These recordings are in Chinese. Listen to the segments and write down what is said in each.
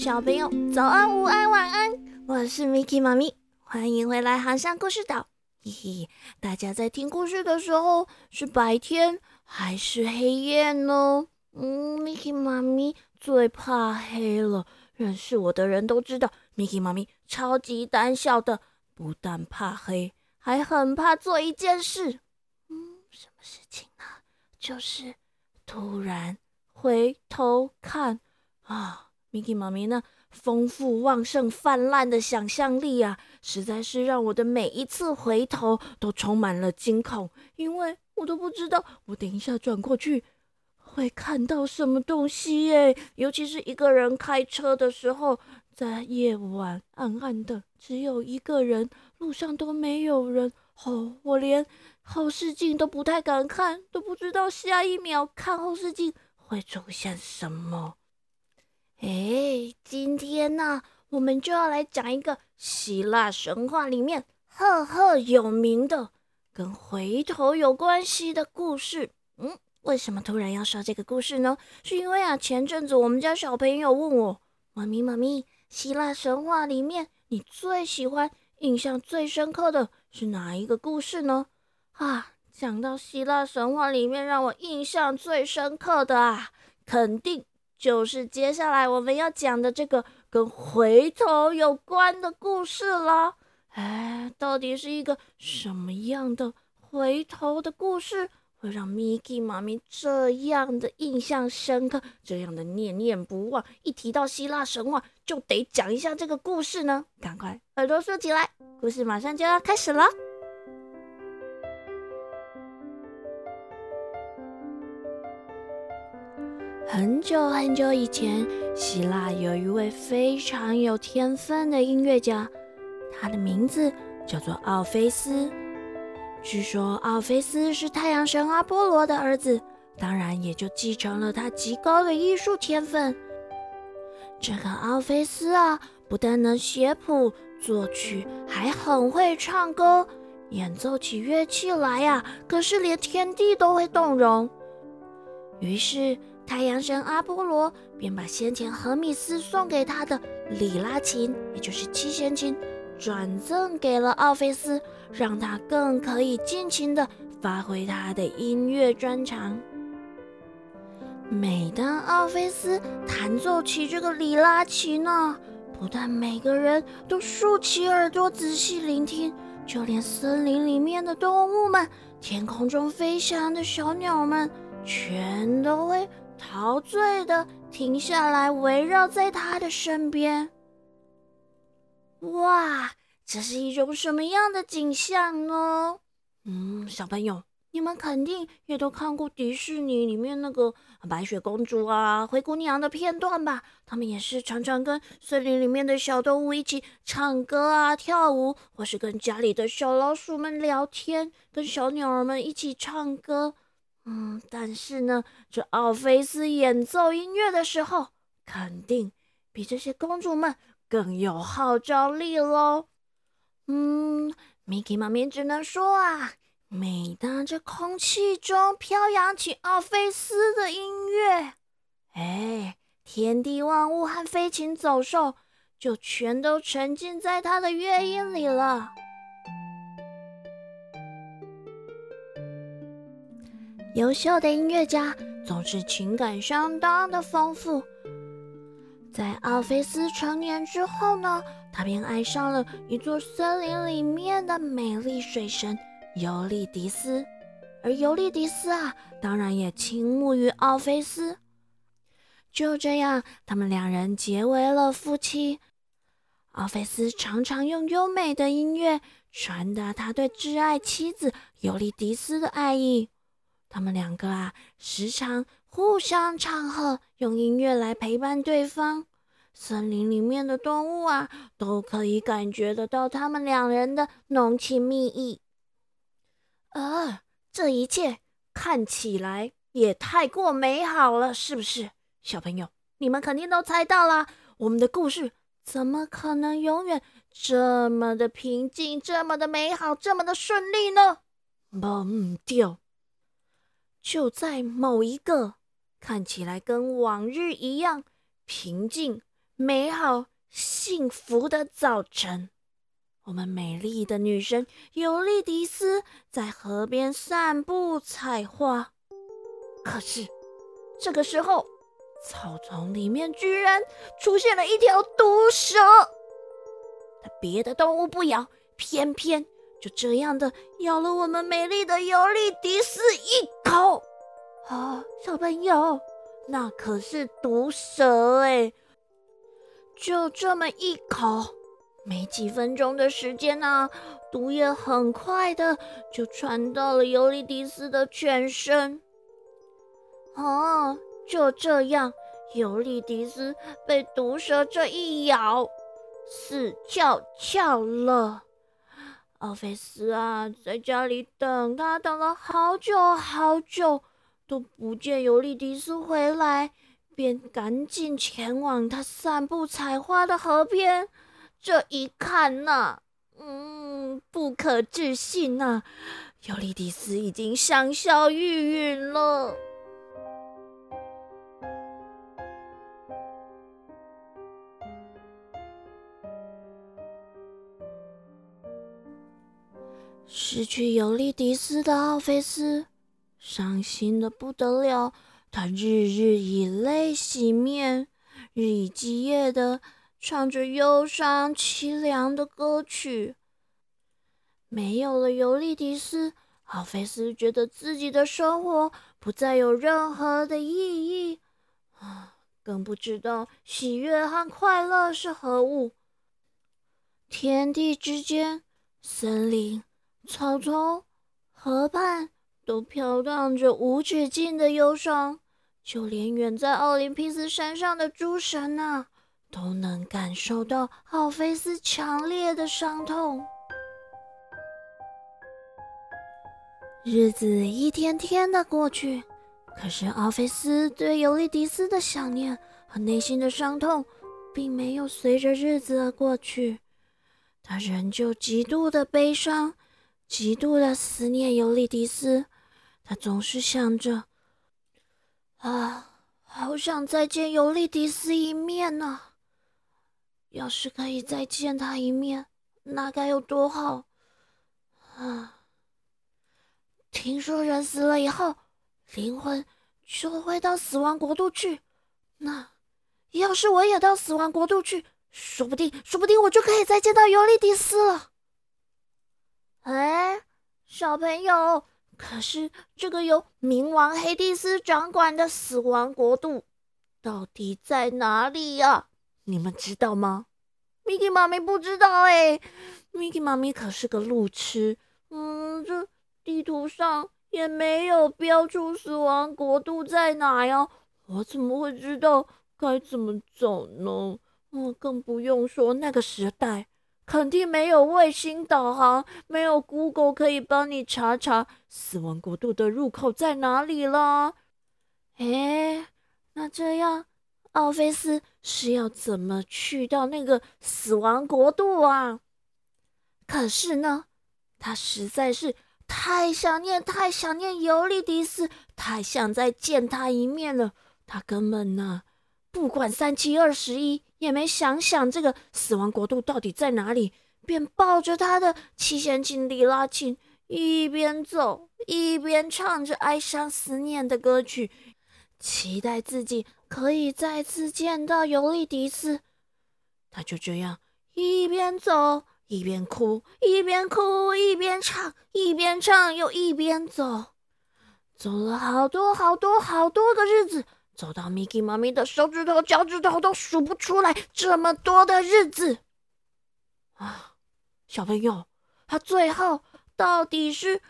小朋友，早安、午安、晚安！我是 Miki 妈咪，欢迎回来航向故事岛。嘿嘿，大家在听故事的时候是白天还是黑夜呢？嗯，Miki 妈咪最怕黑了。认识我的人都知道，Miki 妈咪超级胆小的，不但怕黑，还很怕做一件事。嗯，什么事情呢？就是突然回头看啊。Miki 妈咪那丰富、旺盛、泛滥的想象力啊，实在是让我的每一次回头都充满了惊恐，因为我都不知道我等一下转过去会看到什么东西耶。尤其是一个人开车的时候，在夜晚暗暗的，只有一个人，路上都没有人，哦，我连后视镜都不太敢看，都不知道下一秒看后视镜会出现什么。哎，今天呢，我们就要来讲一个希腊神话里面赫赫有名的跟回头有关系的故事。嗯，为什么突然要说这个故事呢？是因为啊，前阵子我们家小朋友问我：“妈咪，妈咪，希腊神话里面你最喜欢、印象最深刻的是哪一个故事呢？”啊，讲到希腊神话里面让我印象最深刻的啊，肯定。就是接下来我们要讲的这个跟回头有关的故事了。哎，到底是一个什么样的回头的故事，会让 Miki 妈咪这样的印象深刻，这样的念念不忘？一提到希腊神话，就得讲一下这个故事呢。赶快耳朵竖起来，故事马上就要开始了。很久很久以前，希腊有一位非常有天分的音乐家，他的名字叫做奥菲斯。据说奥菲斯是太阳神阿波罗的儿子，当然也就继承了他极高的艺术天分。这个奥菲斯啊，不但能写谱作曲，还很会唱歌，演奏起乐器来呀，可是连天地都会动容。于是。太阳神阿波罗便把先前荷米斯送给他的里拉琴，也就是七弦琴，转赠给了奥菲斯，让他更可以尽情地发挥他的音乐专长。每当奥菲斯弹奏起这个里拉琴呢，不但每个人都竖起耳朵仔细聆听，就连森林里面的动物们、天空中飞翔的小鸟们，全都会。陶醉的停下来，围绕在他的身边。哇，这是一种什么样的景象呢？嗯，小朋友，你们肯定也都看过迪士尼里面那个白雪公主啊、灰姑娘的片段吧？他们也是常常跟森林里面的小动物一起唱歌啊、跳舞，或是跟家里的小老鼠们聊天，跟小鸟儿们一起唱歌。嗯，但是呢，这奥菲斯演奏音乐的时候，肯定比这些公主们更有号召力喽。嗯，Miki 妈咪只能说啊，每当这空气中飘扬起奥菲斯的音乐，哎，天地万物和飞禽走兽就全都沉浸在他的乐音里了。优秀的音乐家总是情感相当的丰富。在奥菲斯成年之后呢，他便爱上了一座森林里面的美丽水神尤利迪斯，而尤利迪斯啊，当然也倾慕于奥菲斯。就这样，他们两人结为了夫妻。奥菲斯常常用优美的音乐传达他对挚爱妻子尤利迪斯的爱意。他们两个啊，时常互相唱和，用音乐来陪伴对方。森林里面的动物啊，都可以感觉得到他们两人的浓情蜜意。呃，这一切看起来也太过美好了，是不是？小朋友，你们肯定都猜到了，我们的故事怎么可能永远这么的平静，这么的美好，这么的顺利呢？忘掉。就在某一个看起来跟往日一样平静、美好幸福的早晨。我们美丽的女神尤利迪斯在河边散步采花，可是这个时候，草丛里面居然出现了一条毒蛇。它别的动物不咬，偏偏就这样的咬了我们美丽的尤利迪斯一口。啊，小朋友，那可是毒蛇哎！就这么一口。没几分钟的时间呢，毒液很快的就传到了尤利迪斯的全身。哦，就这样，尤利迪斯被毒蛇这一咬，死翘翘了。奥菲斯啊，在家里等他等了好久好久，都不见尤利迪斯回来，便赶紧前往他散步采花的河边。这一看呐，嗯，不可置信呐！尤利迪斯已经香消玉殒了。失去尤利迪斯的奥菲斯，伤心的不得了。他日日以泪洗面，日以继夜的。唱着忧伤凄凉的歌曲。没有了尤利迪斯，奥菲斯觉得自己的生活不再有任何的意义，更不知道喜悦和快乐是何物。天地之间，森林、草丛、河畔，都飘荡着无止境的忧伤。就连远在奥林匹斯山上的诸神呐。都能感受到奥菲斯强烈的伤痛。日子一天天的过去，可是奥菲斯对尤利迪斯的想念和内心的伤痛，并没有随着日子而过去。他仍旧极度的悲伤，极度的思念尤利迪斯。他总是想着：啊，好想再见尤利迪斯一面呢。要是可以再见他一面，那该有多好啊！听说人死了以后，灵魂就会到死亡国度去。那要是我也到死亡国度去，说不定，说不定我就可以再见到尤利迪斯了。哎，小朋友，可是这个由冥王黑帝斯掌管的死亡国度到底在哪里呀？你们知道吗？Miki 妈咪不知道哎，Miki 妈咪可是个路痴，嗯，这地图上也没有标出死亡国度在哪呀，我怎么会知道该怎么走呢？嗯，更不用说那个时代，肯定没有卫星导航，没有 Google 可以帮你查查死亡国度的入口在哪里了。哎，那这样。奥菲斯是要怎么去到那个死亡国度啊？可是呢，他实在是太想念、太想念尤利迪斯，太想再见他一面了。他根本呢，不管三七二十一，也没想想这个死亡国度到底在哪里，便抱着他的七弦琴里拉琴，一边走一边唱着哀伤思念的歌曲，期待自己。可以再次见到尤利迪斯，他就这样一边走一边哭，一边哭一边唱，一边唱又一边走，走了好多好多好多个日子，走到 Miki 妈咪的手指头、脚趾头都数不出来这么多的日子啊！小朋友，他最后到底是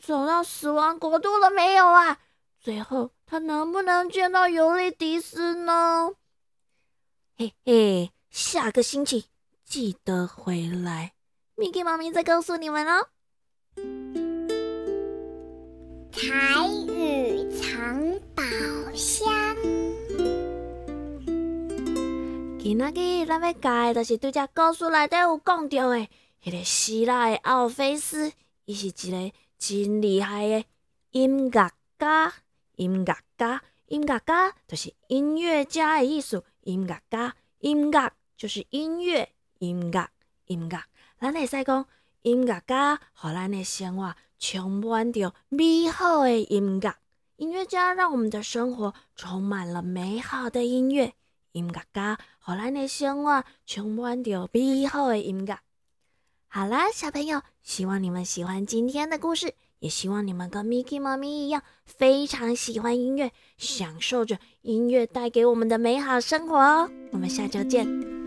走到死亡国度了没有啊？最后。他能不能见到尤利迪斯呢？嘿嘿，下个星期记得回来，Miki 妈咪再告诉你们哦。彩雨藏宝箱。今仔日咱要教的，就是对只故事内底有讲到的，迄个希腊的奥菲斯，伊是一个真厉害的音乐家。音乐家，音乐家就是音乐家的意思。音乐家，音乐就是音乐，音乐，音乐。咱会使讲，音乐家互咱的生活充满着美好的音乐。音乐家让我们的生活充满了美好的音乐。音乐家互咱的生活充满着美好的音乐。好啦，小朋友，希望你们喜欢今天的故事，也希望你们跟 Miki 妈咪一样，非常喜欢音乐，享受着音乐带给我们的美好生活哦。我们下周见。